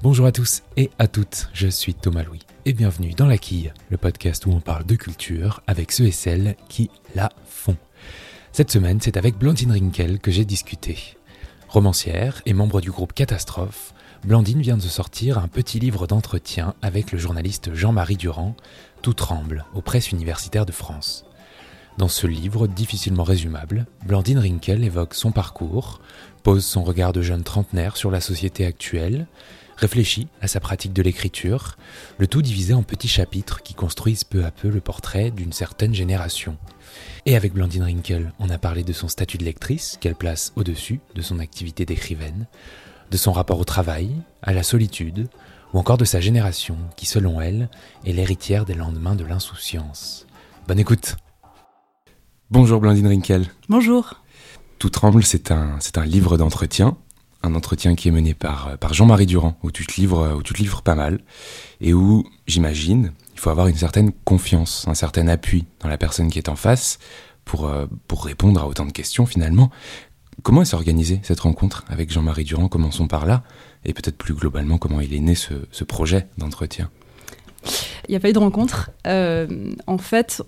Bonjour à tous et à toutes, je suis Thomas Louis et bienvenue dans La Quille, le podcast où on parle de culture avec ceux et celles qui la font. Cette semaine, c'est avec Blandine Rinkel que j'ai discuté. Romancière et membre du groupe Catastrophe, Blandine vient de sortir un petit livre d'entretien avec le journaliste Jean-Marie Durand, Tout tremble, aux presses universitaires de France. Dans ce livre difficilement résumable, Blandine Rinkel évoque son parcours, pose son regard de jeune trentenaire sur la société actuelle, réfléchit à sa pratique de l'écriture, le tout divisé en petits chapitres qui construisent peu à peu le portrait d'une certaine génération. Et avec Blandine Rinkel, on a parlé de son statut de lectrice, qu'elle place au-dessus de son activité d'écrivaine, de son rapport au travail, à la solitude, ou encore de sa génération, qui selon elle est l'héritière des lendemains de l'insouciance. Bonne écoute Bonjour Blandine Rinkel. Bonjour. Tout tremble, c'est un, c'est un livre d'entretien, un entretien qui est mené par, par Jean-Marie Durand, où tu, te livres, où tu te livres pas mal, et où, j'imagine, il faut avoir une certaine confiance, un certain appui dans la personne qui est en face pour, euh, pour répondre à autant de questions finalement. Comment s'est organisée cette rencontre avec Jean-Marie Durand? Commençons par là, et peut-être plus globalement comment il est né ce, ce projet d'entretien. Il n'y a pas eu de rencontre. Euh, en fait,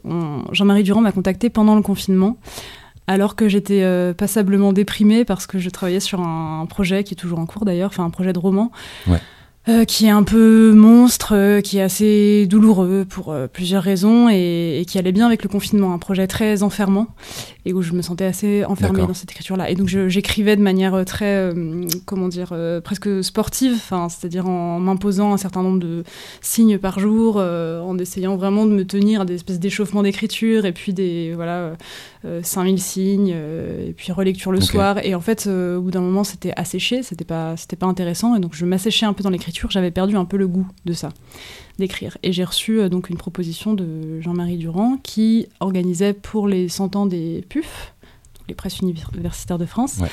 Jean-Marie Durand m'a contacté pendant le confinement, alors que j'étais euh, passablement déprimée parce que je travaillais sur un, projet qui est toujours en cours d'ailleurs, enfin un projet de roman. Euh, qui est un peu monstre, euh, qui est assez douloureux pour euh, plusieurs raisons et, et, qui allait bien avec le confinement, un projet très enfermant et où je me sentais assez enfermée dans cette écriture-là. Et donc j'écrivais de manière très, comment dire, presque sportive, c'est-à-dire en m'imposant un certain nombre de signes par jour, en essayant vraiment de me tenir à des espèces d'échauffements d'écriture et puis des, voilà, 5000 signes et puis relecture le okay. soir. Et en fait, au bout d'un moment, c'était asséché, c'était pas, c'était pas intéressant et donc je m'asséchais un peu dans l'écriture j'avais perdu un peu le goût de ça, d'écrire. Et j'ai reçu euh, donc une proposition de Jean-Marie Durand qui organisait pour les 100 ans des PUF, les presses universitaires de France, ouais.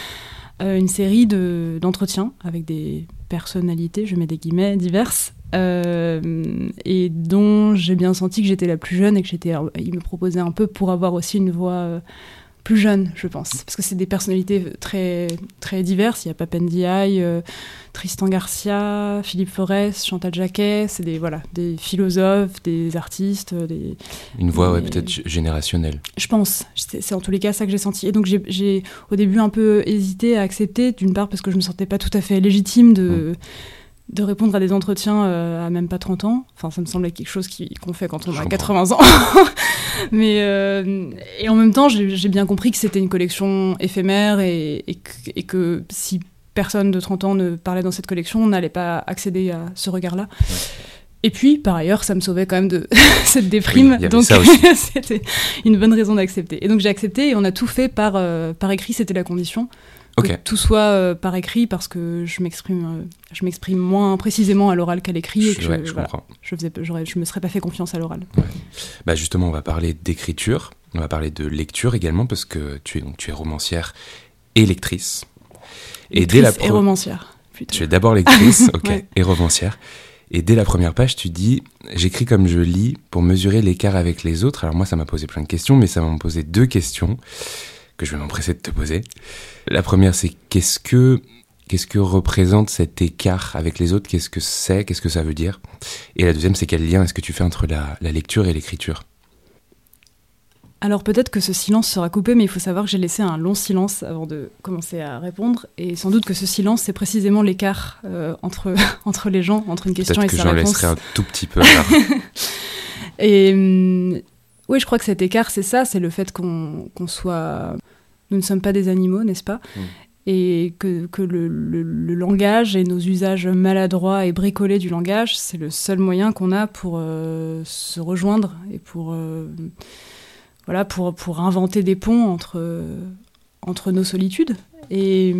euh, une série d'entretiens avec des personnalités, je mets des guillemets, diverses, euh, et dont j'ai bien senti que j'étais la plus jeune et que j'étais. Il me proposait un peu pour avoir aussi une voix plus jeune, je pense, parce que c'est des personnalités très très diverses. Il y a Papendiaï, euh, Tristan Garcia, Philippe Forest, Chantal Jacquet. C'est des voilà des philosophes, des artistes, des. Une voix ouais, peut-être générationnelle. Je pense. C'est en tous les cas ça que j'ai senti. Et donc j'ai au début un peu hésité à accepter, d'une part parce que je me sentais pas tout à fait légitime de. Mmh de répondre à des entretiens euh, à même pas 30 ans. Enfin, ça me semblait quelque chose qu'on fait quand on a 80 ans. Mais, euh, et en même temps, j'ai bien compris que c'était une collection éphémère et, et, que, et, que, si personne de 30 ans ne parlait dans cette collection, on n'allait pas accéder à ce regard-là. Ouais. Et puis, par ailleurs, ça me sauvait quand même de cette déprime. Oui, donc, c'était une bonne raison d'accepter. Et donc, j'ai accepté et on a tout fait par, euh, par écrit, c'était la condition. Okay. Que tout soit euh, par écrit parce que je m'exprime euh, je m'exprime moins précisément à l'oral qu'à l'écrit et que je, ouais, je, je, voilà, je faisais je me serais pas fait confiance à l'oral. Ouais. Bah justement on va parler d'écriture, on va parler de lecture également parce que tu es donc tu es romancière et lectrice. Et dès la pro... et romancière. Plutôt. Tu es d'abord lectrice, OK, ouais. et romancière. Et dès la première page, tu dis J'écris comme je lis pour mesurer l'écart avec les autres. Alors, moi, ça m'a posé plein de questions, mais ça m'a posé deux questions que je vais m'empresser de te poser. La première, c'est qu'est-ce que, qu'est-ce que représente cet écart avec les autres? Qu'est-ce que c'est? Qu'est-ce que ça veut dire? Et la deuxième, c'est quel lien est-ce que tu fais entre la, la lecture et l'écriture? Alors peut-être que ce silence sera coupé, mais il faut savoir que j'ai laissé un long silence avant de commencer à répondre, et sans doute que ce silence, c'est précisément l'écart euh, entre, entre les gens, entre une question et sa réponse. Peut-être que j'en laisserai un tout petit peu. Et hum, oui, je crois que cet écart, c'est ça, c'est le fait qu'on qu soit... Nous ne sommes pas des animaux, n'est-ce pas? Mm. Et que, que le, le, le, langage et nos usages maladroits et bricolés du langage, c'est le seul moyen qu'on a pour euh, se rejoindre et pour... Euh, voilà, pour, pour inventer des ponts entre, entre nos solitudes. Et,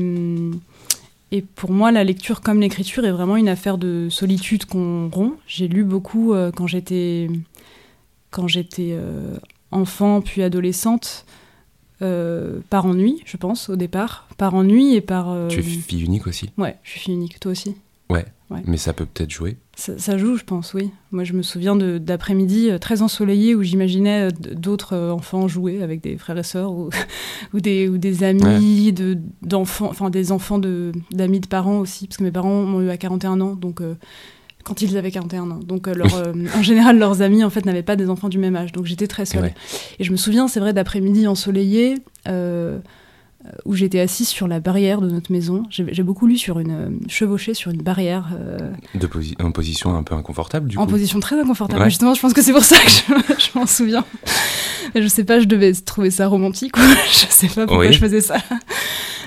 et pour moi, la lecture comme l'écriture est vraiment une affaire de solitude qu'on rompt. J'ai lu beaucoup euh, quand j'étais quand j'étais euh, enfant puis adolescente, euh, par ennui, je pense, au départ. Par ennui et par... Tu es fille unique aussi Ouais, je suis fille unique. Toi aussi Ouais, Mais ça peut peut-être jouer ça, joue, je pense, oui. Moi, je me souviens d'après-midi euh, très ensoleillé où j'imaginais euh, d'autres euh, enfants jouer avec des frères et sœurs ou, ou, des, ou des amis d'enfants, enfin des enfants d'amis de, parents aussi, parce que mes parents m'ont eu à 41 ans, donc quand ils avaient 41 ans. Donc, en général, leurs amis en fait n'avaient pas des enfants du même âge, donc j'étais très seule. Et je me souviens, c'est vrai, d'après-midi ensoleillé où j'étais assise sur la barrière de notre maison. J'ai beaucoup lu sur une euh, chevauchée sur une barrière. Euh, en position un peu inconfortable, du en coup. En position très inconfortable. Justement, je pense que c'est pour ça que je, m'en souviens. Je sais pas, je devais trouver ça romantique ou je sais pas pourquoi je faisais ça.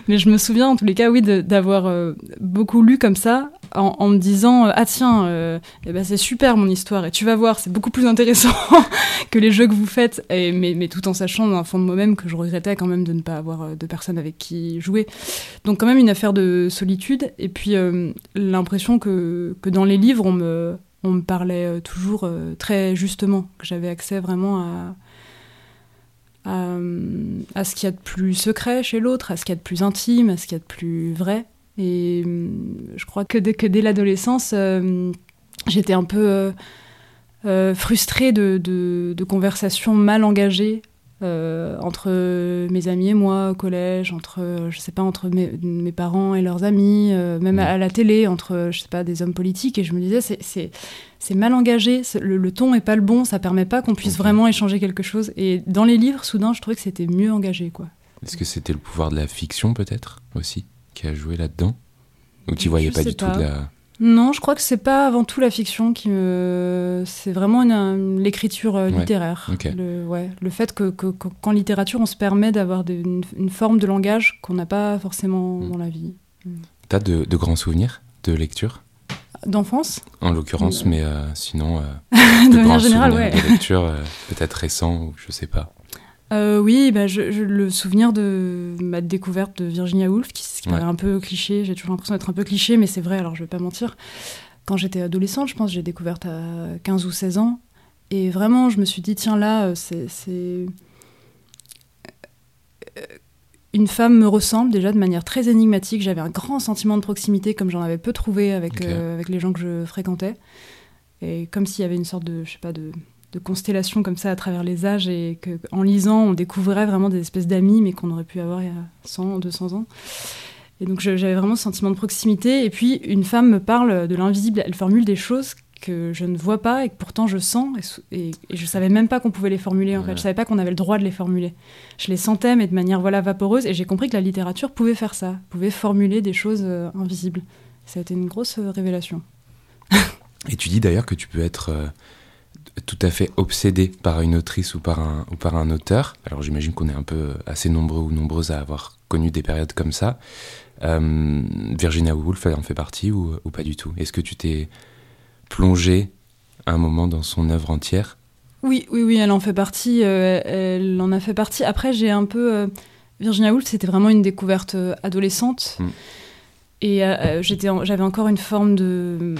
Mais je me souviens, en tous les cas, oui, d'avoir euh, beaucoup lu comme ça, en, me disant ah tiens, eh ben c'est super mon histoire et tu vas voir, c'est beaucoup plus intéressant que les jeux que vous faites. Et, mais, mais tout en sachant d'un fond de moi-même que je regrettais quand même de ne pas avoir de personnes avec qui jouer. Donc quand même une affaire de solitude. Et puis euh, l'impression que, que dans les livres, on me, on me parlait euh, toujours euh, très justement, que j'avais accès vraiment à, à, à ce qu'il y a de plus secret chez l'autre, à ce qu'il y a de plus intime, à ce qu'il y a de plus vrai. Et je crois que dès, l'adolescence, j'étais un peu frustrée de, conversations mal engagées euh, entre mes amis et moi au collège, entre, je sais pas, entre mes, mes parents et leurs amis, euh, même à, la télé, entre, je sais pas, des hommes politiques. Et je me disais, c'est mal engagé, le, le, ton est pas le bon, ça permet pas qu'on puisse vraiment échanger quelque chose. Et dans les livres, soudain, je trouvais que c'était mieux engagé, quoi. Est-ce que c'était le pouvoir de la fiction, peut-être, aussi, qui a joué là-dedans? Ou tu voyais pas du tout de la non, je crois que c'est pas avant tout la fiction qui me. C'est vraiment l'écriture euh, littéraire. Le, ouais, le fait que, qu'en littérature, on se permet d'avoir une, forme de langage qu'on n'a pas forcément mm. dans la vie. Mm. T'as de, de grands souvenirs de lecture? D'enfance? En l'occurrence, mais euh, sinon. Euh, de, manière générale, ouais. De lecture, peut-être récent ou je sais pas. Euh, oui, bah, je, le souvenir de ma découverte de Virginia Woolf, qui, qui paraît un peu cliché, j'ai toujours l'impression d'être un peu cliché, mais c'est vrai, alors je vais pas mentir. Quand j'étais adolescente, je pense, j'ai découverte à 15 ou 16 ans, et vraiment, je me suis dit, tiens, là, euh, c'est. Euh, une femme me ressemble déjà de manière très énigmatique. J'avais un grand sentiment de proximité, comme j'en avais peu trouvé avec, avec les gens que je fréquentais. Et comme s'il y avait une sorte de, je sais pas, de, de constellations comme ça à travers les âges et qu'en lisant, on découvrait vraiment des espèces d'amis, mais qu'on aurait pu avoir il y a 100, 200 ans. Et donc j'avais vraiment ce sentiment de proximité. Et puis une femme me parle de l'invisible, elle formule des choses que je ne vois pas et que pourtant je sens. Et, et, je savais même pas qu'on pouvait les formuler en fait. Je savais pas qu'on avait le droit de les formuler. Je les sentais, mais de manière voilà vaporeuse. Et j'ai compris que la littérature pouvait faire ça, pouvait formuler des choses euh, invisibles. Ça a été une grosse euh, révélation. et tu dis d'ailleurs que tu peux être euh, tout à fait obsédé par une autrice ou par un, ou par un auteur. Alors j'imagine qu'on est un peu assez nombreux ou nombreuses à avoir connu des périodes comme ça. Euh, Virginia Woolf en fait partie ou, ou pas du tout? Est-ce que tu t'es plongé un moment dans son œuvre entière? Oui, oui, oui, elle en fait partie. Euh, elle en a fait partie. Après, j'ai un peu... Euh, Virginia Woolf, c'était vraiment une découverte adolescente. Hmm. Et euh, j'étais, j'avais encore une forme de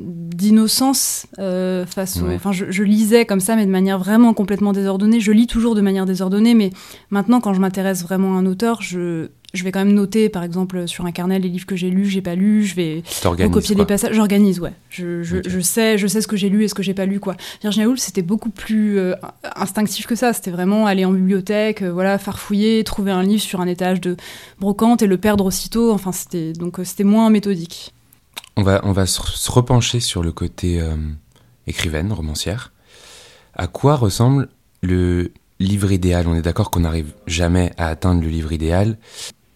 d'innocence euh, face. Enfin, je, je, lisais comme ça, mais de manière vraiment complètement désordonnée. Je lis toujours de manière désordonnée, mais maintenant, quand je m'intéresse vraiment à un auteur, je je vais quand même noter, par exemple, sur un carnet les livres que j'ai lus, j'ai pas lu, je vais recopier des passages. J'organise, ouais. Je, je, je, sais, je sais ce que j'ai lu et ce que j'ai pas lu, quoi. Virginia Woolf, c'était beaucoup plus euh, instinctif que ça. C'était vraiment aller en bibliothèque, euh, voilà, farfouiller, trouver un livre sur un étage de brocante et le perdre aussitôt. Enfin, c'était donc euh, c'était moins méthodique. On va, on va se repencher sur le côté écrivaine, romancière. À quoi ressemble le livre idéal? On est d'accord qu'on n'arrive jamais à atteindre le livre idéal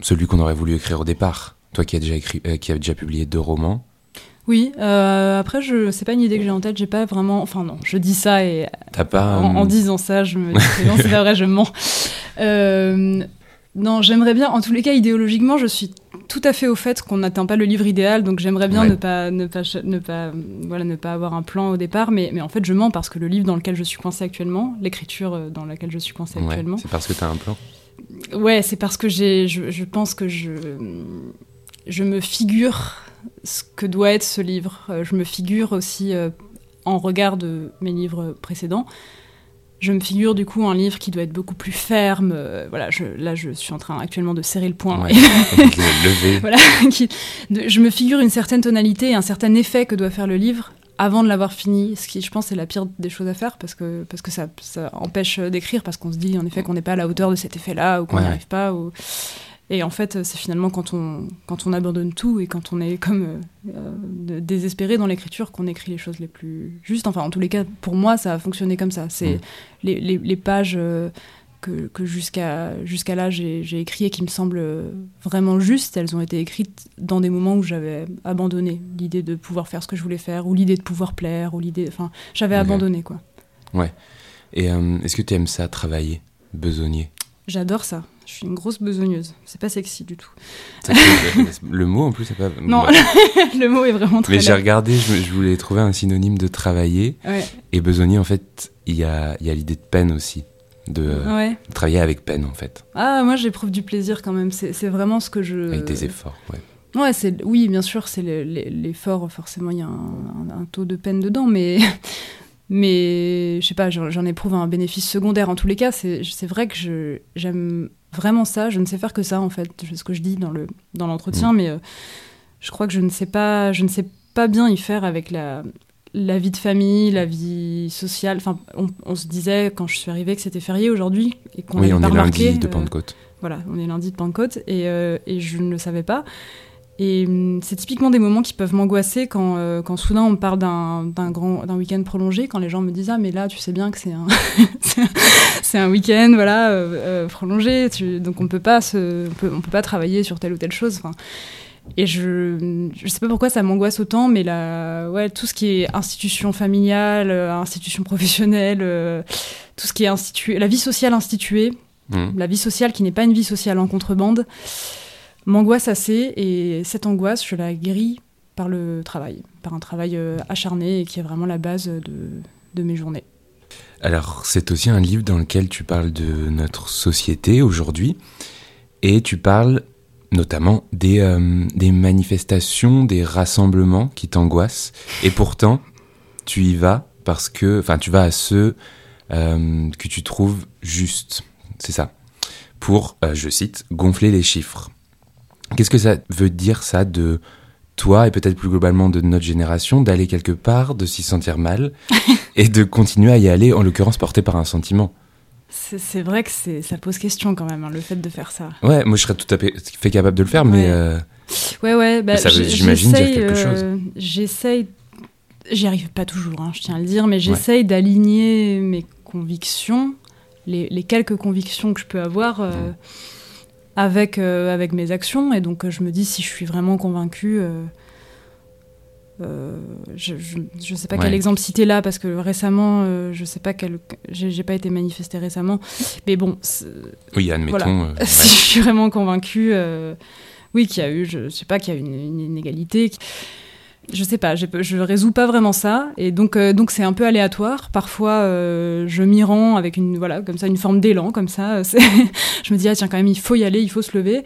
celui qu'on aurait voulu écrire au départ. Toi qui as déjà écrit, euh, qui a déjà publié deux romans. Oui. Euh, après, je c'est pas une idée que j'ai en tête. J'ai pas vraiment. Enfin non, je dis ça et pas, en, disant ça, je me dis non, c'est pas vrai, je mens. Euh, non, j'aimerais bien. En tous les cas, idéologiquement, je suis tout à fait au fait qu'on n'atteint pas le livre idéal, donc j'aimerais bien ne pas ne pas ne pas voilà ne pas avoir un plan au départ, mais mais en fait je mens parce que le livre dans lequel je suis coincée actuellement, l'écriture dans laquelle je suis coincée actuellement. C'est parce que tu as un plan. Ouais, c'est parce que j'ai, je, pense que je, je me figure ce que doit être ce livre. Euh, je me figure aussi, euh, en regard de mes livres précédents, je me figure du coup un livre qui doit être beaucoup plus ferme. Euh, voilà, je, là, je suis en train actuellement de serrer le poing. Ouais, lever. voilà, je me figure une certaine tonalité un certain effet que doit faire le livre avant de l'avoir fini, ce qui, je pense, est la pire des choses à faire parce que, parce que ça, ça empêche d'écrire, parce qu'on se dit en effet qu'on n'est pas à la hauteur de cet effet-là ou qu'on n'y arrive pas. Ou... Et en fait, c'est finalement quand on, quand on abandonne tout et quand on est comme euh, euh, désespéré dans l'écriture qu'on écrit les choses les plus justes. Enfin, en tous les cas, pour moi, ça a fonctionné comme ça. C'est mm. les, les, les, pages euh, que, que jusqu'à jusqu'à là j'ai écrit et qui me semblent vraiment justes, elles ont été écrites dans des moments où j'avais abandonné l'idée de pouvoir faire ce que je voulais faire ou l'idée de pouvoir plaire ou l'idée. Enfin, j'avais abandonné quoi. Ouais. Et est-ce que tu aimes ça, travailler, besogner? J'adore ça. Je suis une grosse besogneuse. C'est pas sexy du tout. le mot en plus, c'est pas. Non, le mot est vraiment très. Mais j'ai regardé, je, voulais trouver un synonyme de travailler. Et besogner, en fait, il y a, y a l'idée de peine aussi. De, travailler avec peine, en fait. Ah, moi j'éprouve du plaisir quand même. C'est vraiment ce que je. Avec des efforts, ouais. Ouais, oui, bien sûr, c'est l'effort, forcément, il y a un, un, taux de peine dedans, mais mais je sais pas, j'en éprouve un bénéfice secondaire. En tous les cas, c'est vrai que j'aime vraiment ça. Je ne sais faire que ça, en fait, c'est ce que je dis dans l'entretien, dans mm. mais euh, je crois que je ne sais pas, je ne sais pas bien y faire avec la, la vie de famille, la vie sociale. Enfin, on, se disait quand je suis arrivée que c'était férié aujourd'hui et qu'on oui, on est lundi de euh, Pentecôte. voilà, on est lundi de Pentecôte et, euh, et je ne le savais pas. Et hum, c'est typiquement des moments qui peuvent m'angoisser quand, euh, quand soudain on parle d'un grand d'un week-end prolongé, quand les gens me disent ah mais là tu sais bien que c'est un c'est un week-end voilà prolongé, donc on peut pas se, on peut, on peut pas travailler sur telle ou telle chose. Enfin, et je je sais pas pourquoi ça m'angoisse autant, mais là ouais tout ce qui est institution familiale, institution professionnelle, tout ce qui est institué, la vie sociale instituée, mmh. la vie sociale qui n'est pas une vie sociale en contrebande m'angoisse assez et cette angoisse, je la guéris par le travail, par un travail euh, acharné et qui est vraiment la base de, de mes journées. Alors, c'est aussi un livre dans lequel tu parles de notre société aujourd'hui et tu parles notamment des, euh, des manifestations, des rassemblements qui t'angoissent. Et pourtant tu y vas parce que, enfin, tu vas à ceux euh, que tu trouves justes, c'est ça, pour, je cite, gonfler les chiffres. Qu'est-ce que ça veut dire ça de toi et peut-être plus globalement de notre génération d'aller quelque part, de s'y sentir mal et de continuer à y aller, en l'occurrence porté par un sentiment? C'est vrai que ça pose question quand même, hein, le fait de faire ça. Ouais, moi je serais tout à fait capable de le faire, mais. Euh, ouais, ouais, bah, j'imagine dire quelque chose. Euh, j'essaye, j'y arrive pas toujours, hein, je tiens à le dire, mais j'essaye d'aligner mes convictions, les, les, quelques convictions que je peux avoir. Euh, avec, avec mes actions. Et donc, je me dis, si je suis vraiment convaincue. Euh, euh, je ne sais pas quel exemple citer là parce que récemment, je sais pas quel, j'ai pas été manifestée récemment, mais bon. Oui, admettons. si je suis vraiment convaincue, oui, qu'il y a eu, je, sais pas, qu'il y a une, une inégalité je sais pas, je résous pas vraiment ça, et donc euh, donc c'est un peu aléatoire. Parfois, euh, je m'y rends avec une voilà comme ça une forme d'élan comme ça. je me dis ah tiens quand même il faut y aller, il faut se lever.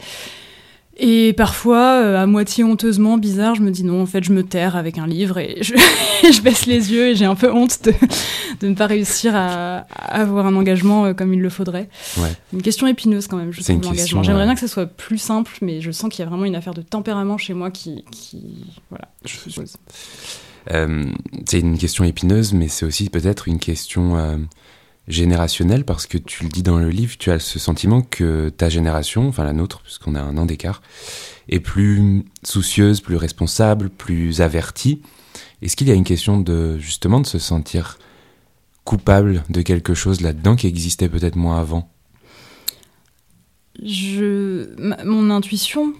Et parfois, euh, à moitié honteusement, bizarre, je me dis non, en fait, je me terre avec un livre et je, je baisse les yeux et j'ai un peu honte de, de, ne pas réussir à, avoir un engagement euh, comme il le faudrait. Ouais. Une question épineuse quand même, je trouve, l'engagement. J'aimerais bien que ce soit plus simple, mais je sens qu'il y a vraiment une affaire de tempérament chez moi qui. qui voilà, je suppose. Euh, c'est une question épineuse, mais c'est aussi peut-être une question générationnel parce que tu le dis dans le livre, tu as ce sentiment que ta génération, enfin la nôtre, puisqu'on a un an d'écart, est plus soucieuse, plus responsable, plus avertie. Est-ce qu'il y a une question de justement de se sentir coupable de quelque chose là-dedans qui existait peut-être moins avant? Je, mon intuition.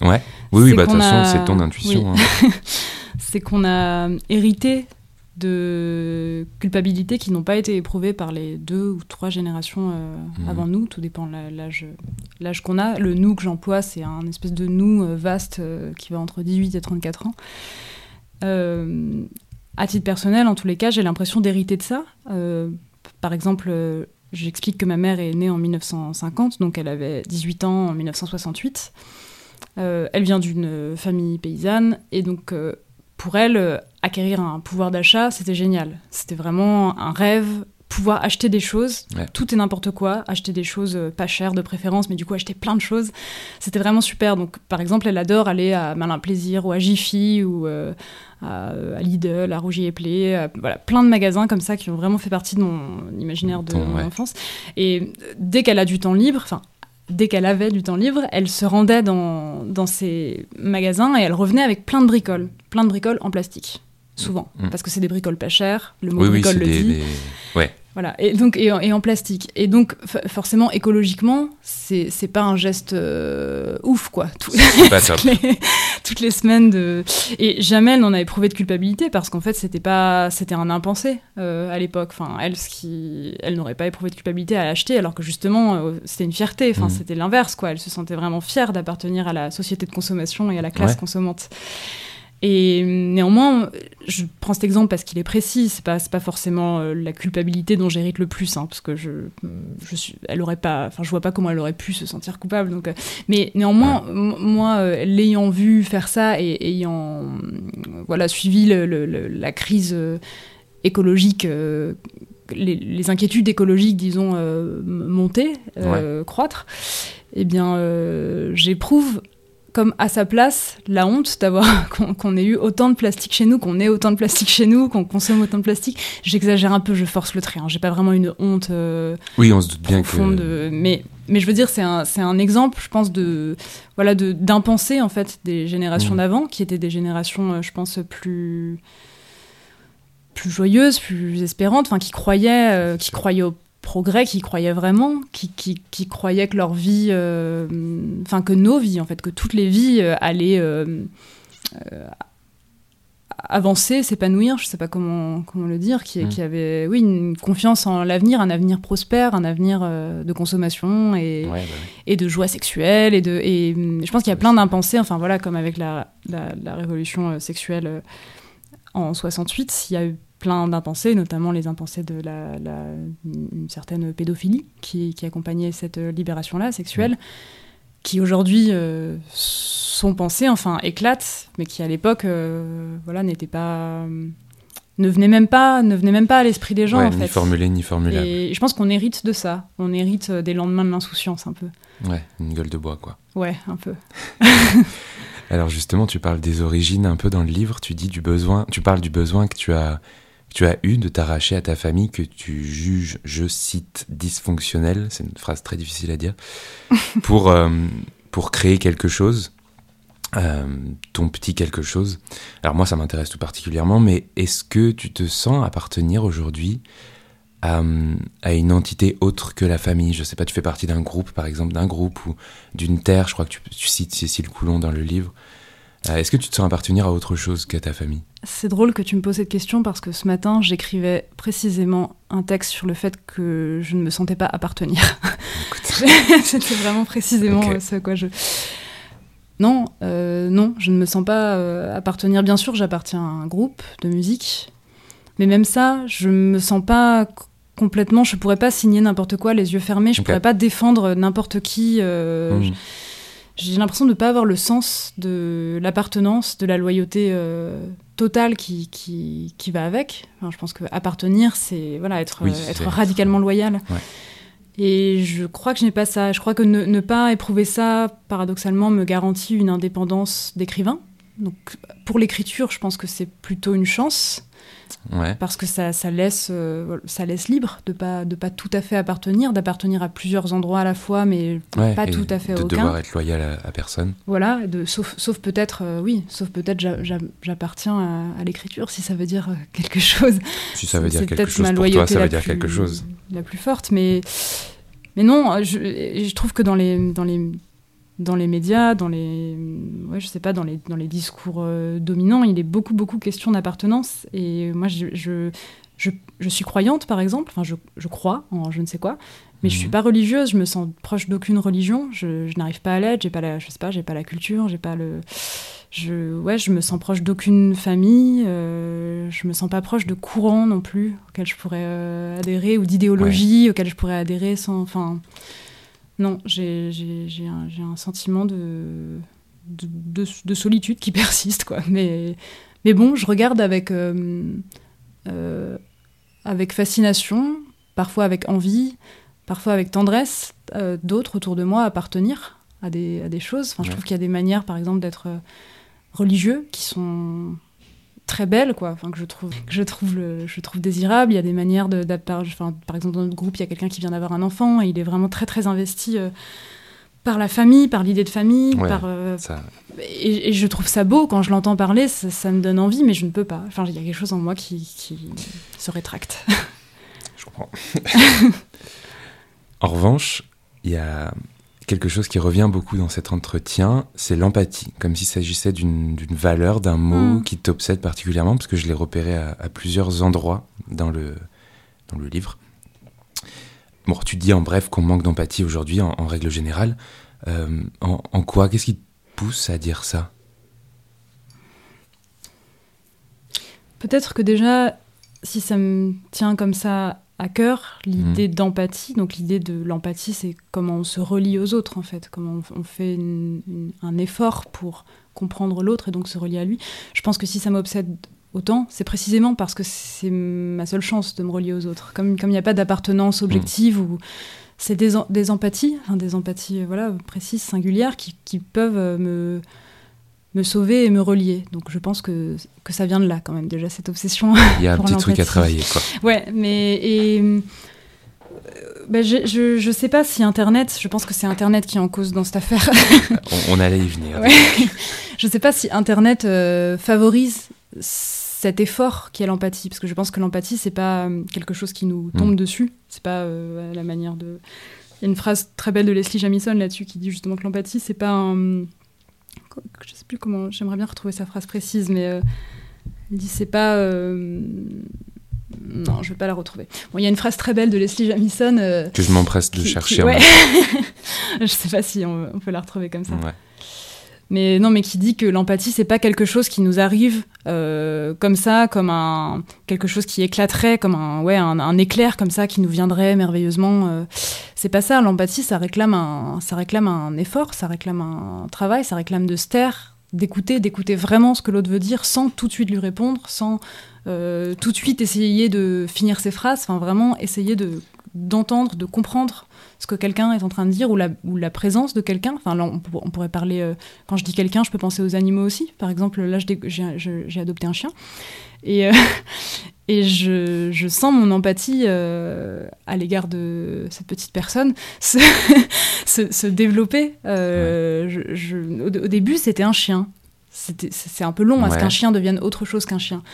Ouais. Oui, oui, bah de toute façon, c'est ton intuition. Hein. c'est qu'on a hérité de culpabilité qui n'ont pas été éprouvées par les deux ou trois générations euh, mhm. avant nous. Tout dépend de l'âge qu'on a. Le nous que j'emploie, c'est un espèce de nous euh, vaste euh, qui va entre 18 et 34 ans. à titre personnel, en tous les cas, j'ai l'impression d'hériter de ça. par exemple, j'explique que ma mère est née en 1950, donc elle avait 18 ans en 1968. elle vient d'une famille paysanne et donc pour elle, euh, acquérir un pouvoir d'achat, c'était génial. C'était vraiment un rêve pouvoir acheter des choses, tout et n'importe quoi, acheter des choses euh, pas chères de préférence, mais du coup acheter plein de choses. C'était vraiment super. Donc par exemple, elle adore aller à Malin Plaisir ou à Jiffy ou euh, à, Lidl, à Rougier et Play, voilà, plein de magasins comme ça qui ont vraiment fait partie de mon imaginaire de mon enfance. Et dès qu'elle a du temps libre, enfin dès qu'elle avait du temps libre, elle se rendait dans, dans ces magasins et elle revenait avec plein de bricoles, plein de bricoles en plastique souvent, mm. parce que c'est des bricoles pas chères, le mot bricole le dit. Ouais. Voilà, et donc et en, plastique. Et donc forcément écologiquement, c'est pas un geste euh, ouf quoi. toutes, les, toutes, les, semaines de et jamais elle n'en a éprouvé de culpabilité parce qu'en fait c'était pas c'était un impensé euh, à l'époque. Enfin elle ce qui elle n'aurait pas éprouvé de culpabilité à l'acheter alors que justement euh, c'était une fierté. Enfin mm. c'était l'inverse quoi. Elle se sentait vraiment fière d'appartenir à la société de consommation et à la classe consommante. Et néanmoins, je prends cet exemple parce qu'il est précis. C'est pas, pas forcément euh, la culpabilité dont j'hérite le plus, hein, parce que je, je suis, elle aurait pas, enfin, je vois pas comment elle aurait pu se sentir coupable. Donc, euh, mais néanmoins, moi, euh, l'ayant vu faire ça et ayant, voilà, suivi la crise écologique. Les, inquiétudes écologiques, disons, monter, croître, eh bien, j'éprouve comme à sa place la honte d'avoir qu'on ait eu autant de plastique chez nous, qu'on ait autant de plastique chez nous, qu'on consomme autant de plastique. J'exagère un peu, je force le trait. Hein. J'ai pas vraiment une honte. Euh, oui, on se doute bien que. Mais mais je veux dire, c'est un, un exemple, je pense, de voilà d'impensé en fait des générations mmh. d'avant, qui étaient des générations, euh, je pense, plus plus joyeuses, plus espérantes, enfin qui croyaient, euh, qui croyaient au progrès qui croyaient vraiment, qui, qui, croyaient que leur vie, euh, enfin que nos vies, en fait, que toutes les vies euh, allaient euh, avancer, s'épanouir, je sais pas comment, comment le dire, qui, mm. qui avait, oui, une confiance en l'avenir, un avenir prospère, un avenir de consommation et, bah et de joie sexuelle. Et, de, et je pense qu'il y a plein d'impensés, enfin voilà, comme avec la, la, la révolution sexuelle en 68, il y a eu plein d'impensés, notamment les impensés de la, une certaine pédophilie qui, qui accompagnait cette libération-là sexuelle, qui aujourd'hui euh, sont pensées, enfin éclatent, mais qui à l'époque, euh, voilà, n'étaient pas ne venait même pas, ne venait même pas à l'esprit des gens en ni fait. Ni formulé ni formulable. Et je pense qu'on hérite de ça. On hérite des lendemains de l'insouciance un peu. Ouais, une gueule de bois quoi. Ouais, un peu. Alors justement, tu parles des origines un peu dans le livre. Tu dis du besoin. Tu parles du besoin que tu as tu as eu de t'arracher à ta famille que tu juges, je cite, dysfonctionnelle, c'est une phrase très difficile à dire, pour, euh, pour créer quelque chose, euh, ton petit quelque chose. Alors moi, ça m'intéresse tout particulièrement, mais est-ce que tu te sens appartenir aujourd'hui à, à, une entité autre que la famille? Je sais pas, tu fais partie d'un groupe, par exemple, d'un groupe ou d'une terre, je crois que tu, tu cites Cécile Coulon dans le livre. Euh, est-ce que tu te sens appartenir à autre chose qu'à ta famille? C'est drôle que tu me poses cette question parce que ce matin, j'écrivais précisément un texte sur le fait que je ne me sentais pas appartenir. C'était vraiment précisément ce à quoi je... Non, euh, non, je ne me sens pas euh, appartenir. Bien sûr, j'appartiens à un groupe de musique, mais même ça, je me sens pas complètement. Je pourrais pas signer n'importe quoi les yeux fermés. Je ne pourrais pas défendre n'importe qui. Hmm j'ai l'impression de ne pas avoir le sens de l'appartenance, de la loyauté euh, totale qui, qui, qui, va avec. Enfin, je pense que appartenir, c'est voilà, être, être radicalement loyal. Et je crois que je n'ai pas ça. Je crois que ne, ne, pas éprouver ça, paradoxalement, me garantit une indépendance d'écrivain. Donc, pour l'écriture, je pense que c'est plutôt une chance. Parce que ça, ça laisse, euh, ça laisse libre de pas, de pas tout à fait appartenir, d'appartenir à plusieurs endroits à la fois, mais pas tout à fait à aucun. De devoir être loyal à, personne. Voilà, de, sauf, sauf peut-être, euh, oui, sauf peut-être j'appartiens à, l'écriture, si ça veut dire euh, quelque chose. Si ça veut dire quelque chose pour toi, ça veut dire quelque chose. La plus forte, mais, mais non, je, je trouve que dans les, dans les dans les médias, dans les, ouais, je sais pas, dans les, dans les discours euh, dominants, il est beaucoup, beaucoup question d'appartenance. Et moi, je, je, je, suis croyante, par exemple, enfin, je, je, crois en je ne sais quoi, mais je suis mhm. pas religieuse, je me sens proche d'aucune religion, je, je n'arrive pas à l'être, j'ai pas la, je sais pas, j'ai pas la culture, j'ai pas le, je, ouais, je me sens proche d'aucune famille, euh, je me sens pas proche de courants non plus auxquels je pourrais euh, adhérer ou d'idéologie auxquelles je pourrais adhérer sans, enfin. Non, j'ai un, un, sentiment de de, de, solitude qui persiste, quoi. Mais, mais bon, je regarde avec, euh, euh, avec fascination parfois avec envie, parfois avec tendresse, d'autres autour de moi appartenir à des, à des choses. Enfin, je trouve qu'il y a des manières, par exemple, d'être religieux qui sont très belles, quoi. Enfin, que je trouve, que je trouve, le, je trouve désirable. Il y a des manières de, enfin, par exemple, dans notre groupe, il y a quelqu'un qui vient d'avoir un enfant et il est vraiment très, très investi par la famille, par l'idée de famille, par, euh, et, je trouve ça beau quand je l'entends parler, ça, me donne envie, mais je ne peux pas. Enfin, il y a quelque chose en moi qui, se rétracte. Je comprends. en revanche, il y a quelque chose qui revient beaucoup dans cet entretien, c'est l'empathie, comme s'il s'agissait d'une valeur, d'un mot mm. qui t'obsède particulièrement, parce que je l'ai repéré à, à, plusieurs endroits dans le, dans le livre. Bon, tu dis en bref qu'on manque d'empathie aujourd'hui, en, règle générale. Euh, en, quoi Qu'est-ce qui te pousse à dire ça? Peut-être que déjà, si ça me tient comme ça à cœur, l'idée mmh. d'empathie, donc l'idée de l'empathie, c'est comment on se relie aux autres, en fait, comment on, fait un effort pour comprendre l'autre et donc se relier à lui. Je pense que si ça m'obsède autant, c'est précisément parce que c'est ma seule chance de me relier aux autres. Comme il n'y a pas d'appartenance objective ou c'est des, des, empathies, des empathies voilà précises, singulières, qui, qui, peuvent me me sauver et me relier. Donc je pense que, que ça vient de là quand même déjà cette obsession. Il y a un petit truc à travailler quoi. Ouais, mais et euh, bah, je, je, je, sais pas si Internet, je pense que c'est Internet qui est en cause dans cette affaire. on, allait y venir. Ouais. je sais pas si Internet favorise cet effort qui est l'empathie parce que je pense que l'empathie c'est pas euh, quelque chose qui nous tombe mm. dessus c'est pas euh, la manière de il y a une phrase très belle de Leslie Jamison là-dessus qui dit justement que l'empathie c'est pas un je sais plus comment j'aimerais bien retrouver sa phrase précise mais euh, elle dit c'est pas non, je vais pas la retrouver. Bon, il y a une phrase très belle de Leslie Jamison. que je m'empresse de chercher. Ouais. je sais pas si on, on, peut la retrouver comme ça. Ouais mais non, mais qui dit que l'empathie c'est pas quelque chose qui nous arrive euh, comme ça, comme un quelque chose qui éclaterait, comme un ouais un, éclair comme ça qui nous viendrait merveilleusement. Euh. c'est pas ça. L'empathie, ça réclame un ça réclame un effort, ça réclame un travail, ça réclame de se taire, d'écouter, d'écouter vraiment ce que l'autre veut dire, sans tout de suite lui répondre, sans euh, tout de suite essayer de finir ses phrases. Enfin, vraiment essayer de d'entendre, de comprendre ce que quelqu'un est en train de dire ou la, ou la présence de quelqu'un. Enfin, là, on, pourrait parler, euh, quand je dis quelqu'un, je peux penser aux animaux aussi. Par exemple, là, j'ai adopté un chien. Et, euh, et je, je, sens mon empathie euh, à l'égard de cette petite personne se, se, développer. Je, au, début, c'était un chien. C'est un peu long à ce qu'un chien devienne autre chose qu'un chien.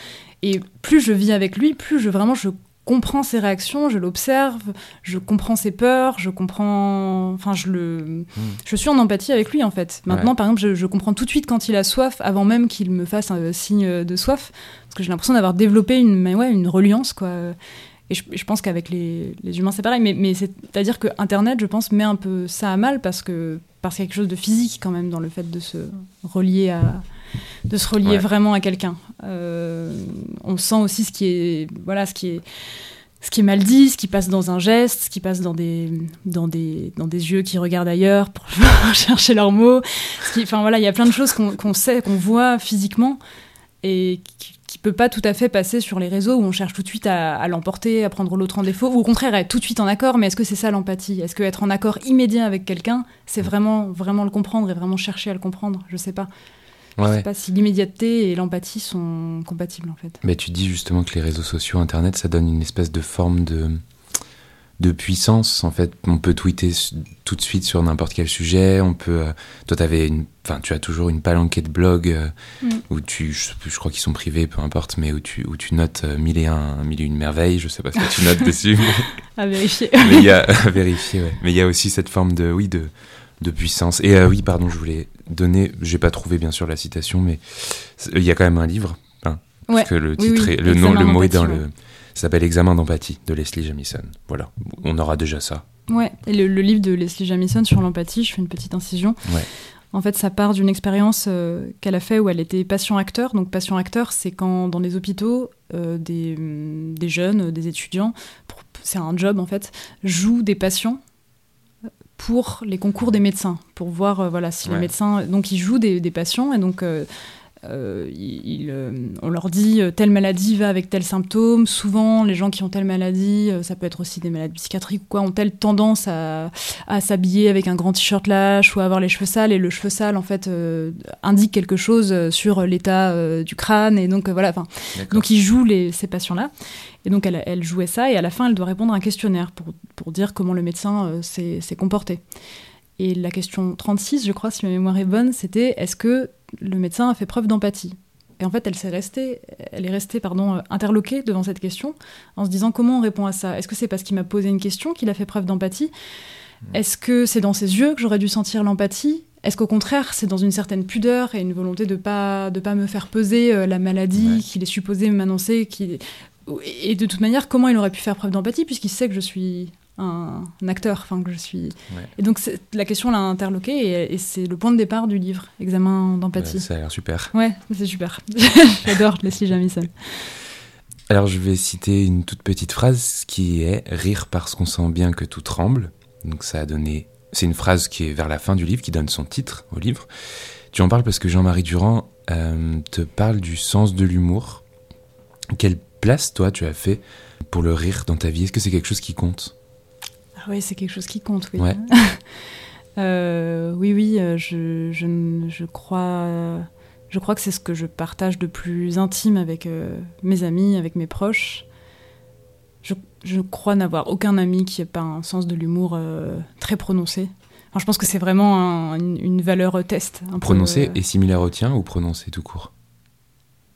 Et plus je vis avec lui, plus je vraiment je comprends ses réactions, je l'observe, je comprends ses peurs, je comprends. Enfin, je le. Hmm. Je suis en empathie avec lui, en fait. Maintenant, par exemple, je, comprends tout de suite quand il a soif, avant même qu'il me fasse un signe de soif, parce que j'ai l'impression d'avoir développé une, ouais, une reliance, quoi. Et je, pense qu'avec les, les, humains, c'est pareil. Mais, mais c'est-à-dire que Internet, je pense, met un peu ça à mal parce que parce qu'il y a quelque chose de physique quand même dans le fait de se relier à de se relier vraiment à quelqu'un. Euh, on sent aussi ce qui est, voilà, ce qui est, ce qui est mal dit, ce qui passe dans un geste, ce qui passe dans des, dans des, dans des yeux qui regardent ailleurs pour chercher leurs mots. enfin voilà, il y a plein de choses qu'on sait, qu'on voit physiquement et qui, ne peut pas tout à fait passer sur les réseaux où on cherche tout de suite à, l'emporter, à prendre l'autre en défaut, ou au contraire être tout de suite en accord. Mais est-ce que c'est ça l'empathie? Est-ce que être en accord immédiat avec quelqu'un, c'est vraiment, vraiment le comprendre et vraiment chercher à le comprendre? Je sais pas. Je ne sais pas si l'immédiateté et l'empathie sont compatibles en fait. Mais tu dis justement que les réseaux sociaux, Internet, ça donne une espèce de forme de, de puissance. En fait, on peut tweeter tout de suite sur n'importe quel sujet. On peut. Euh, toi, avais une, enfin, tu as toujours une palanquée de blogs euh, mm. où tu, je, crois qu'ils sont privés, peu importe, mais où tu, où tu notes euh, mille et un, mille et une merveilles. Je sais pas ce que tu notes dessus. à vérifier. mais il y a à vérifier. Ouais. Mais il y a aussi cette forme de, oui, de, de puissance. Et oui, pardon, je voulais donné, j'ai pas trouvé bien sûr la citation, mais il y a quand même un livre, hein, parce que le titre, le nom, le mot est dans le, ça s'appelle Examen d'empathie de Leslie Jamison. Voilà, on aura déjà ça. Ouais, et le, livre de Leslie Jamison sur l'empathie, je fais une petite incision. Ouais. En fait, ça part d'une expérience euh, qu'elle a fait où elle était patient-acteur. Donc, patient-acteur, c'est quand dans les hôpitaux, euh, des, des, jeunes, des étudiants, c'est un job en fait, jouent des patients pour les concours des médecins, pour voir euh, voilà si les médecins donc ils jouent des, patients et donc euh, euh, euh, on leur dit euh, telle maladie va avec tel symptôme. Souvent, les gens qui ont telle maladie, ça peut être aussi des maladies psychiatriques ou quoi, ont telle tendance à, s'habiller avec un grand t-shirt lâche ou à avoir les cheveux sales. Et le cheveu sale, en fait, indique quelque chose sur l'état du crâne. Et donc, voilà. Donc, ils jouent ces patients-là. Et donc, elle, elle, jouait ça. Et à la fin, elle doit répondre à un questionnaire pour, pour dire comment le médecin s'est comporté. Et la question 36, je crois, si ma mémoire est bonne, c'était est-ce que le médecin a fait preuve d'empathie? Et en fait, elle, s'est restée, elle est restée pardon, euh, interloquée devant cette question en se disant comment on répond à ça? Est-ce que c'est parce qu'il m'a posé une question qu'il a fait preuve d'empathie? Est-ce que c'est dans ses yeux que j'aurais dû sentir l'empathie? Est-ce qu'au contraire, c'est dans une certaine pudeur et une volonté de pas de pas me faire peser euh, la maladie qu'il est supposé m'annoncer et de toute manière, comment il aurait pu faire preuve d'empathie puisqu'il sait que je suis un, acteur, enfin que je suis. Et donc la question l'a interloqué et, c'est le point de départ du livre, Examen d'empathie. ça a l'air super. Ouais, c'est super. J'adore Leslie Jamison. Alors je vais citer une toute petite phrase qui est rire parce qu'on sent bien que tout tremble. Donc ça a donné. C'est une phrase qui est vers la fin du livre, qui donne son titre au livre. Tu en parles parce que Jean-Marie Durand euh, te parle du sens de l'humour. Quelle place toi tu as fait pour le rire dans ta vie? Est-ce que c'est quelque chose qui compte? Oui, c'est quelque chose qui compte, oui. Euh, oui, oui, euh, je, je, crois, je crois que c'est ce que je partage de plus intime avec euh, mes amis, avec mes proches. Je, je crois n'avoir aucun ami qui n'ait pas un sens de l'humour très prononcé. je pense que c'est vraiment une, valeur test. prononcé est similaire au tien ou prononcé tout court?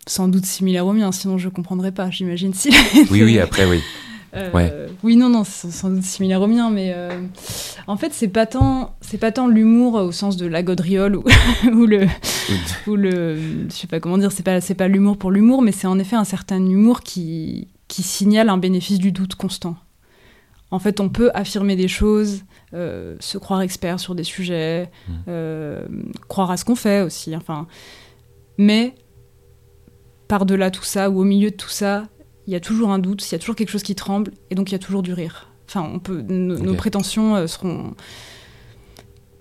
Sans doute similaire au mien, sinon je ne comprendrais pas, j'imagine. Si... oui, oui, après, oui. Euh, oui, non, non, c'est sans doute similaire au mien, mais euh, en fait, c'est pas tant, c'est pas tant l'humour au sens de la gaudriole ou, ou le, ou le, je sais pas comment dire, c'est pas, c'est pas l'humour pour l'humour, mais c'est en effet un certain humour qui, qui signale un bénéfice du doute constant. En fait, on peut affirmer des choses, euh, se croire expert sur des sujets, mmh. croire à ce qu'on fait aussi, enfin, mais par-delà tout ça ou au milieu de tout ça, il y a toujours un doute, il y a toujours quelque chose qui tremble, et donc il y a toujours du rire. Enfin, on peut, nos prétentions euh, seront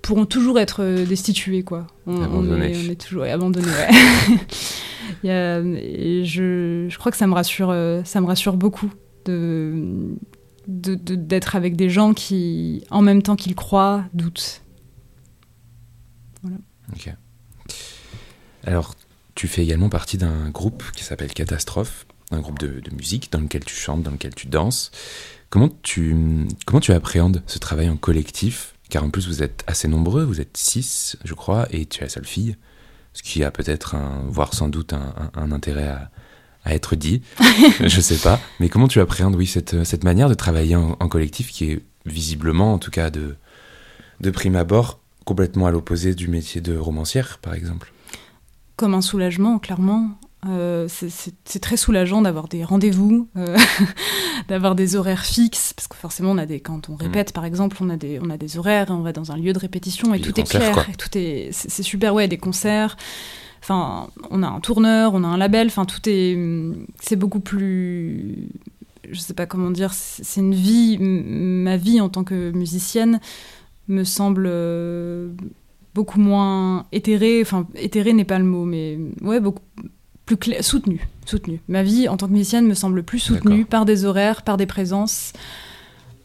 pourront toujours être euh, destituées, quoi. On, on, est, toujours abandonné. Ouais. je, je, crois que ça me rassure, euh, ça me rassure beaucoup de d'être avec des gens qui, en même temps qu'ils croient, doutent. Voilà. Ok. Alors, tu fais également partie d'un groupe qui s'appelle Catastrophe un groupe de, musique dans lequel tu chantes, dans lequel tu danses. Comment tu, comment tu appréhendes ce travail en collectif? Car en plus, vous êtes assez nombreux, vous êtes six, je crois, et tu es la seule fille, ce qui a peut-être, un, voire sans doute, un, intérêt à, être dit. je sais pas. Mais comment tu appréhendes, oui, cette, cette manière de travailler en, collectif qui est visiblement, en tout cas de, de prime abord, complètement à l'opposé du métier de romancière, par exemple? Comme un soulagement, clairement. Euh, c'est très soulageant d'avoir des rendez-vous, euh, d'avoir des horaires fixes, parce que forcément, on a des, quand on répète, mm. par exemple, on a des, on a des horaires, on va dans un lieu de répétition et, tout est clair, et tout est, c'est super, ouais, des concerts. Enfin, on a un tourneur, on a un label, enfin, tout est, c'est beaucoup plus, je sais pas comment dire, c'est une vie, ma vie en tant que musicienne me semble euh, beaucoup moins éthérée, enfin, éthérée n'est pas le mot, mais ouais, beaucoup plus soutenu, soutenu. Ma vie en tant que musicienne me semble plus soutenue par des horaires, par des présences,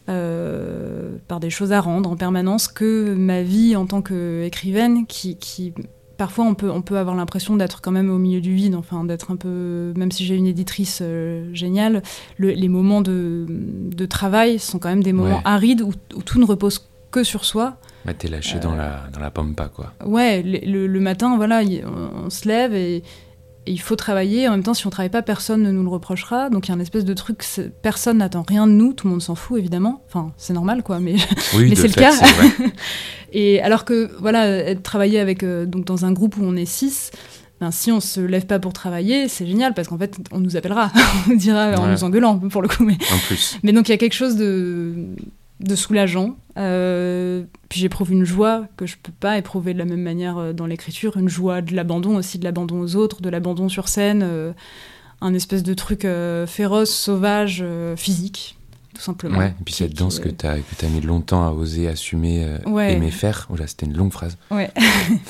euh, par des choses à rendre en permanence que ma vie en tant qu'écrivaine qui, qui parfois on peut, on peut avoir l'impression d'être quand même au milieu du vide, enfin d'être un peu, même si j'ai une éditrice euh, géniale, les moments de, de, travail sont quand même des moments arides où, tout ne repose que sur soi. Ouais, t'es lâché dans, la, dans la pampa, quoi. Ouais, le, le matin, voilà, on se lève et il faut travailler. En même temps, si on travaille pas, personne ne nous le reprochera. Donc il y a un espèce de truc, personne n'attend rien de nous, tout le monde s'en fout évidemment. Enfin, c'est normal quoi, mais, mais c'est le cas. et alors que voilà, travailler avec euh, donc dans un groupe où on est six. Ben, si on se lève pas pour travailler, c'est génial parce qu'en fait, on nous appellera, on nous dira en nous engueulant pour le coup. Mais, en plus. mais donc il y a quelque chose de, de soulageant. Euh, puis j'éprouve une joie que je peux pas éprouver de la même manière euh, dans l'écriture, une joie de l'abandon aussi, de l'abandon aux autres, de l'abandon sur scène, euh, un espèce de truc féroce, sauvage, physique. tout simplement. Ouais, et puis cette danse que tu as, que as mis longtemps à oser assumer, euh, aimer faire. Oh là, c'était une longue phrase. Ouais.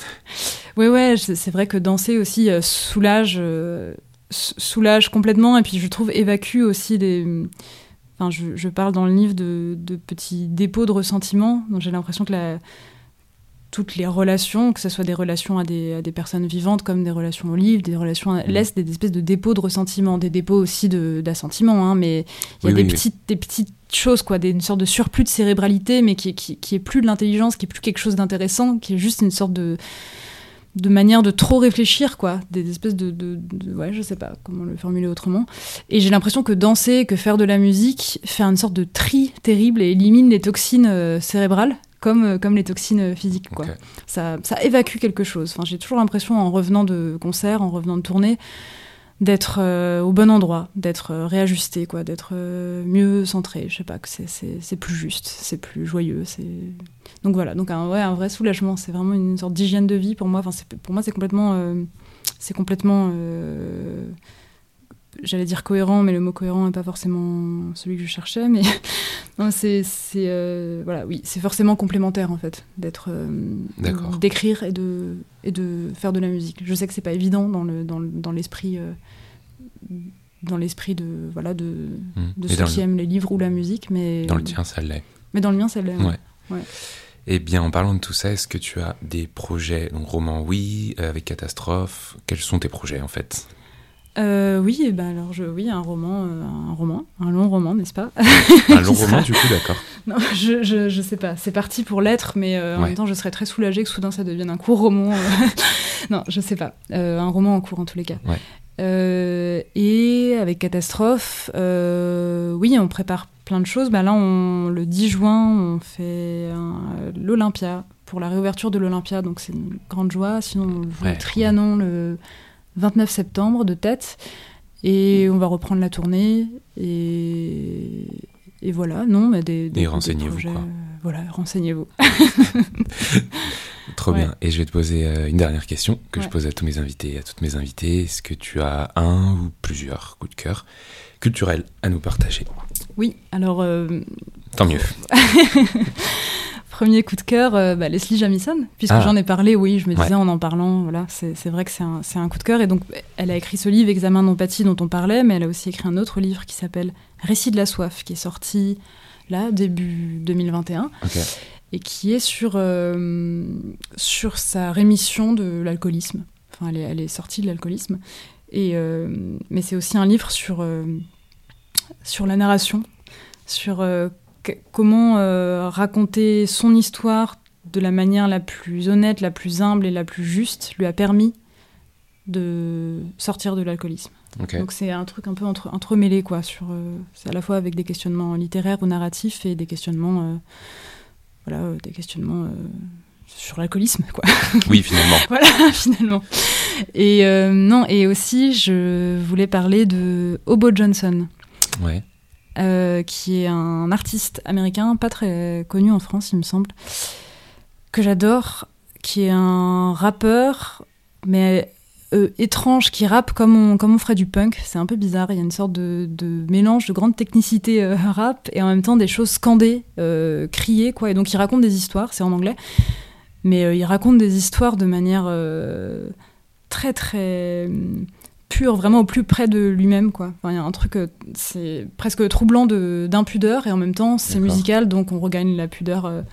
ouais, ouais, c'est vrai que danser aussi soulage, soulage complètement, et puis je trouve évacue aussi des. Enfin, je, je parle dans le livre de, de petits dépôts de ressentiment, donc j'ai l'impression que la toutes les relations, que ce soit des relations à des, à des, personnes vivantes comme des relations au livre, des relations à, mmh. laissent des espèces de dépôts de ressentiment, des dépôts aussi d'assentiment, hein, mais il y a des, petites, des petites choses, quoi, des, une sorte de surplus de cérébralité, mais qui, qui, qui est plus de l'intelligence, qui est plus quelque chose d'intéressant, qui est juste une sorte de, de manière de trop réfléchir, quoi, des espèces de, de, de, ouais, je sais pas comment le formuler autrement. Et j'ai l'impression que danser, que faire de la musique, fait une sorte de tri terrible et élimine les toxines euh, cérébrales comme, euh, comme les toxines physiques. Quoi. Ça, ça, évacue quelque chose. Enfin, J'ai toujours l'impression, en revenant de concert, en revenant de tournée, d'être euh, au bon endroit, d'être euh, réajusté, quoi, d'être mieux centré. Je sais pas, c'est plus juste, c'est plus joyeux. Donc voilà, donc un, ouais, un vrai soulagement. C'est vraiment une sorte d'hygiène de vie pour moi. Enfin, pour moi, c'est complètement. c'est complètement j'allais dire cohérent, mais le mot cohérent n'est pas forcément celui que je cherchais. Mais c'est, euh, voilà, oui, c'est forcément complémentaire en fait, d'être, euh, d'écrire et de et de faire de la musique. Je sais que c'est pas évident dans le dans, dans l'esprit. Euh, dans l'esprit de voilà de, mmh. de ceux qui aiment les livres ou la musique mais dans le tien ça l'est mais dans le mien ça l'est ouais. ouais. Eh bien, en parlant de tout ça, est-ce que tu as des projets, donc roman oui, avec catastrophe Quels sont tes projets en fait? Euh, oui, bah alors je, oui, un roman, euh, un roman, un long roman, n'est-ce pas? Un long roman, du coup, d'accord. Non, je, je, je, sais pas. C'est parti pour l'être, mais euh, en même temps, je serais très soulagée que soudain ça devienne un court roman. non, je sais pas. un roman en cours, en tous les cas. et avec Catastrophe, oui, on prépare plein de choses. Bah là, on, le 10 juin, on fait l'Olympia pour la réouverture de l'Olympia, donc c'est une grande joie. Sinon, on joue Trianon le 29 septembre de tête. Et on va reprendre la tournée. Et, et voilà, non, mais des, des, renseignez-vous. Euh, voilà, renseignez-vous. Trop bien. Et je vais te poser euh, une dernière question que je pose à tous mes invités à toutes mes invitées. Est-ce que tu as un ou plusieurs coups de cœur culturels à nous partager? Oui, alors. Euh, Tant mieux. Premier coup de cœur, euh, bah, Leslie Jamison, puisque ah. j'en ai parlé, oui, je me disais en en parlant, voilà, c'est vrai que c'est un, un, coup de cœur. Et donc, elle a écrit ce livre, Examen d'empathie, dont on parlait, mais elle a aussi écrit un autre livre qui s'appelle Récit de la soif, qui est sorti là, début 2021. Et qui est sur, euh, sur sa rémission de l'alcoolisme. Enfin, elle est, elle est, sortie de l'alcoolisme. Et, euh, mais c'est aussi un livre sur, sur la narration, sur comment euh, raconter son histoire de la manière la plus honnête, la plus humble et la plus juste lui a permis de sortir de l'alcoolisme. Donc c'est un truc un peu entre, entremêlé, quoi. Sur, euh, c'est à la fois avec des questionnements littéraires ou narratifs et des questionnements, euh, voilà, des questionnements sur l'alcoolisme, quoi. Oui, finalement. voilà, finalement. Et non, et aussi je voulais parler de Hobo Johnson. Ouais. Euh, qui est un artiste américain, pas très connu en France, il me semble, que j'adore, qui est un rappeur, mais euh, étrange, qui rappe comme on, comme on ferait du punk. C'est un peu bizarre, il y a une sorte de, mélange de grande technicité euh, rap et en même temps des choses scandées, criées, quoi. Et donc il raconte des histoires, c'est en anglais, mais il raconte des histoires de manière très très pur, vraiment au plus près de lui-même, quoi. Il y a un truc, euh, c'est presque troublant d'impudeur et en même temps c'est musical, donc on regagne la pudeur euh,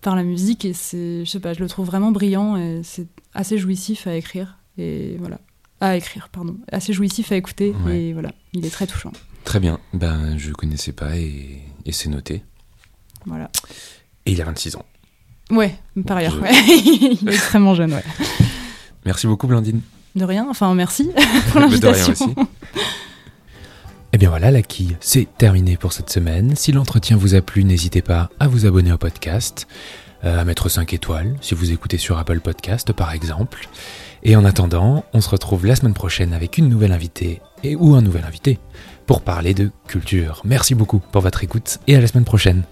par la musique et c'est, je sais pas, je le trouve vraiment brillant et c'est assez jouissif à écrire et voilà, à écrire, pardon, assez jouissif à écouter et voilà, il est très touchant. Très bien, ben je connaissais pas et, c'est noté. Voilà. Et il a 26 ans. Ouais, par ailleurs, il est extrêmement jeune, ouais. Merci beaucoup Blandine. De rien, enfin merci pour l'invitation. Et eh bien voilà, la quille, c'est terminé pour cette semaine. Si l'entretien vous a plu, n'hésitez pas à vous abonner au podcast, euh, à mettre 5 étoiles si vous écoutez sur Apple Podcast par exemple. Et en attendant, on se retrouve la semaine prochaine avec une nouvelle invitée et ou un nouvel invité pour parler de culture. Merci beaucoup pour votre écoute et à la semaine prochaine.